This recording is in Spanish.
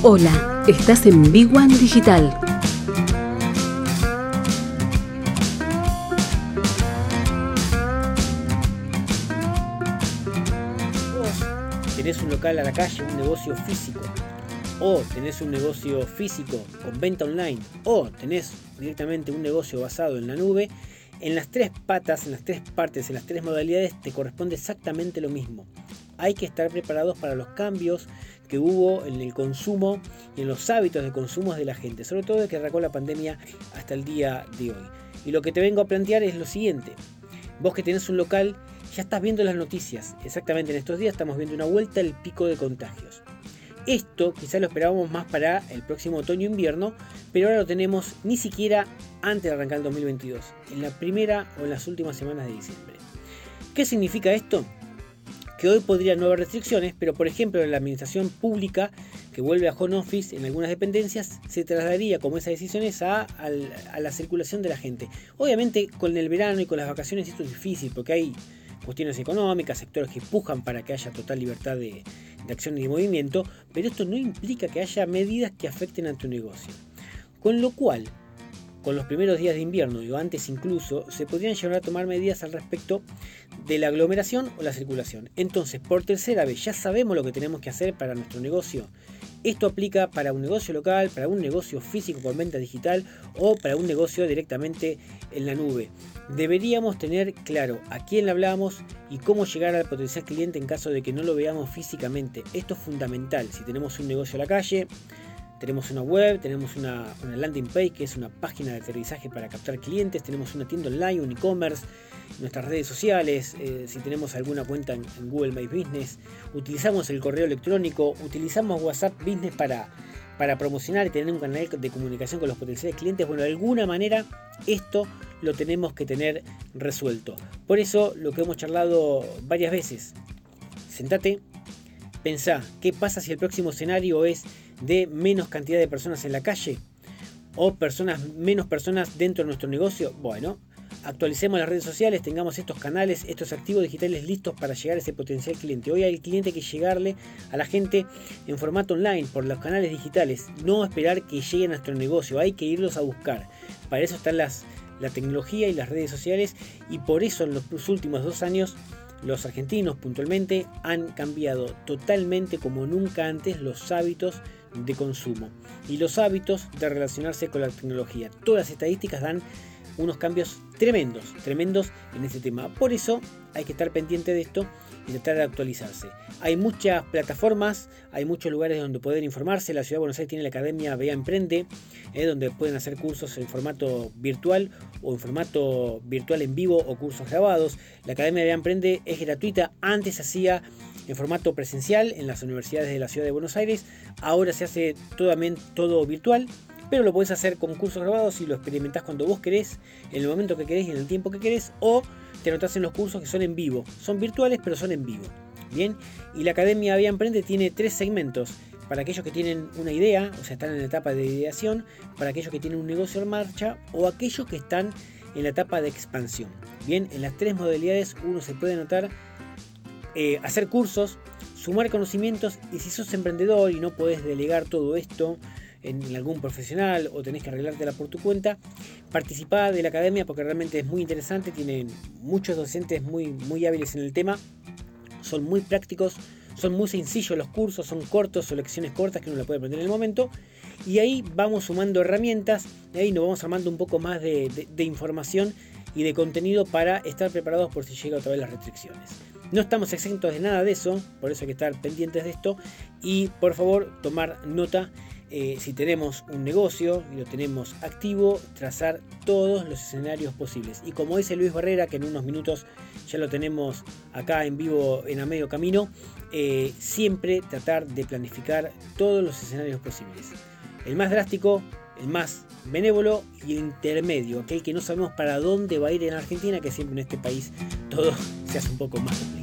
Hola, estás en Big One Digital. Vos tenés un local a la calle, un negocio físico, o tenés un negocio físico con venta online, o tenés directamente un negocio basado en la nube, en las tres patas, en las tres partes, en las tres modalidades te corresponde exactamente lo mismo. Hay que estar preparados para los cambios que hubo en el consumo y en los hábitos de consumo de la gente, sobre todo desde que arrancó la pandemia hasta el día de hoy. Y lo que te vengo a plantear es lo siguiente. Vos que tenés un local, ya estás viendo las noticias. Exactamente en estos días estamos viendo una vuelta al pico de contagios. Esto quizás lo esperábamos más para el próximo otoño-invierno, pero ahora lo tenemos ni siquiera antes de arrancar el 2022, en la primera o en las últimas semanas de diciembre. ¿Qué significa esto? Que hoy podría no haber restricciones, pero por ejemplo en la administración pública que vuelve a home office en algunas dependencias, se trasladaría como esas decisiones a, a, la circulación de la gente. Obviamente con el verano y con las vacaciones esto es difícil porque hay cuestiones económicas, sectores que empujan para que haya total libertad de, de acción y de movimiento, pero esto no implica que haya medidas que afecten a tu negocio. Con lo cual, con los primeros días de invierno y antes incluso, se podrían llevar a tomar medidas al respecto de la aglomeración o la circulación. Entonces, por tercera vez, ya sabemos lo que tenemos que hacer para nuestro negocio. Esto aplica para un negocio local, para un negocio físico con venta digital o para un negocio directamente en la nube. Deberíamos tener claro a quién le hablamos y cómo llegar al potencial cliente en caso de que no lo veamos físicamente. Esto es fundamental. Si tenemos un negocio a la calle, tenemos una web, tenemos una, landing page que es una página de aterrizaje para captar clientes, tenemos una tienda online, un e-commerce, nuestras redes sociales, eh, si tenemos alguna cuenta en, Google My Business, utilizamos el correo electrónico, utilizamos WhatsApp Business para, para promocionar y tener un canal de comunicación con los potenciales clientes. Bueno, de alguna manera esto lo tenemos que tener resuelto. Por eso lo que hemos charlado varias veces, sentate, pensá, ¿qué pasa si el próximo escenario es de menos cantidad de personas en la calle o personas, menos personas dentro de nuestro negocio, bueno, actualicemos las redes sociales, tengamos estos canales, estos activos digitales listos para llegar a ese potencial cliente. Hoy hay cliente que llegarle a la gente en formato online por los canales digitales, no esperar que lleguen a nuestro negocio, hay que irlos a buscar. Para eso están las, la tecnología y las redes sociales y por eso en los últimos dos años los argentinos puntualmente han cambiado totalmente como nunca antes los hábitos de consumo y los hábitos de relacionarse con la tecnología. Todas las estadísticas dan unos cambios tremendos, tremendos en este tema. Por eso hay que estar pendiente de esto y tratar de actualizarse. Hay muchas plataformas, hay muchos lugares donde poder informarse. La Ciudad de Buenos Aires tiene la Academia Vea Emprende, eh, donde pueden hacer cursos en formato virtual o en formato virtual en vivo o cursos grabados. La Academia Vea Emprende es gratuita. Antes hacía en formato presencial en las universidades de la ciudad de Buenos Aires. Ahora se hace todo, todo virtual, pero lo puedes hacer con cursos grabados y lo experimentás cuando vos querés, en el momento que querés y en el tiempo que querés, o te anotás en los cursos que son en vivo. Son virtuales, pero son en vivo. Bien, y la Academia Vía Emprende tiene tres segmentos. Para aquellos que tienen una idea, o sea, están en la etapa de ideación, para aquellos que tienen un negocio en marcha o aquellos que están en la etapa de expansión. Bien, en las tres modalidades uno se puede anotar eh, hacer cursos, sumar conocimientos y si sos emprendedor y no podés delegar todo esto en algún profesional o tenés que arreglártela por tu cuenta, participá de la academia porque realmente es muy interesante, tienen muchos docentes muy, muy hábiles en el tema, son muy prácticos, son muy sencillos los cursos, son cortos, son lecciones cortas que uno la puede aprender en el momento. Y ahí vamos sumando herramientas, y ahí nos vamos armando un poco más de, de información y de contenido para estar preparados por si llega otra vez las restricciones. No estamos exentos de nada de eso, por eso hay que estar pendientes de esto y por favor tomar nota eh, si tenemos un negocio y lo tenemos activo, trazar todos los escenarios posibles. Y como dice Luis Barrera, que en unos minutos ya lo tenemos acá en vivo en a medio camino, eh, siempre tratar de planificar todos los escenarios posibles. El más drástico, el más benévolo y el intermedio, aquel que no sabemos para dónde va a ir en Argentina, que siempre en este país todo se hace un poco más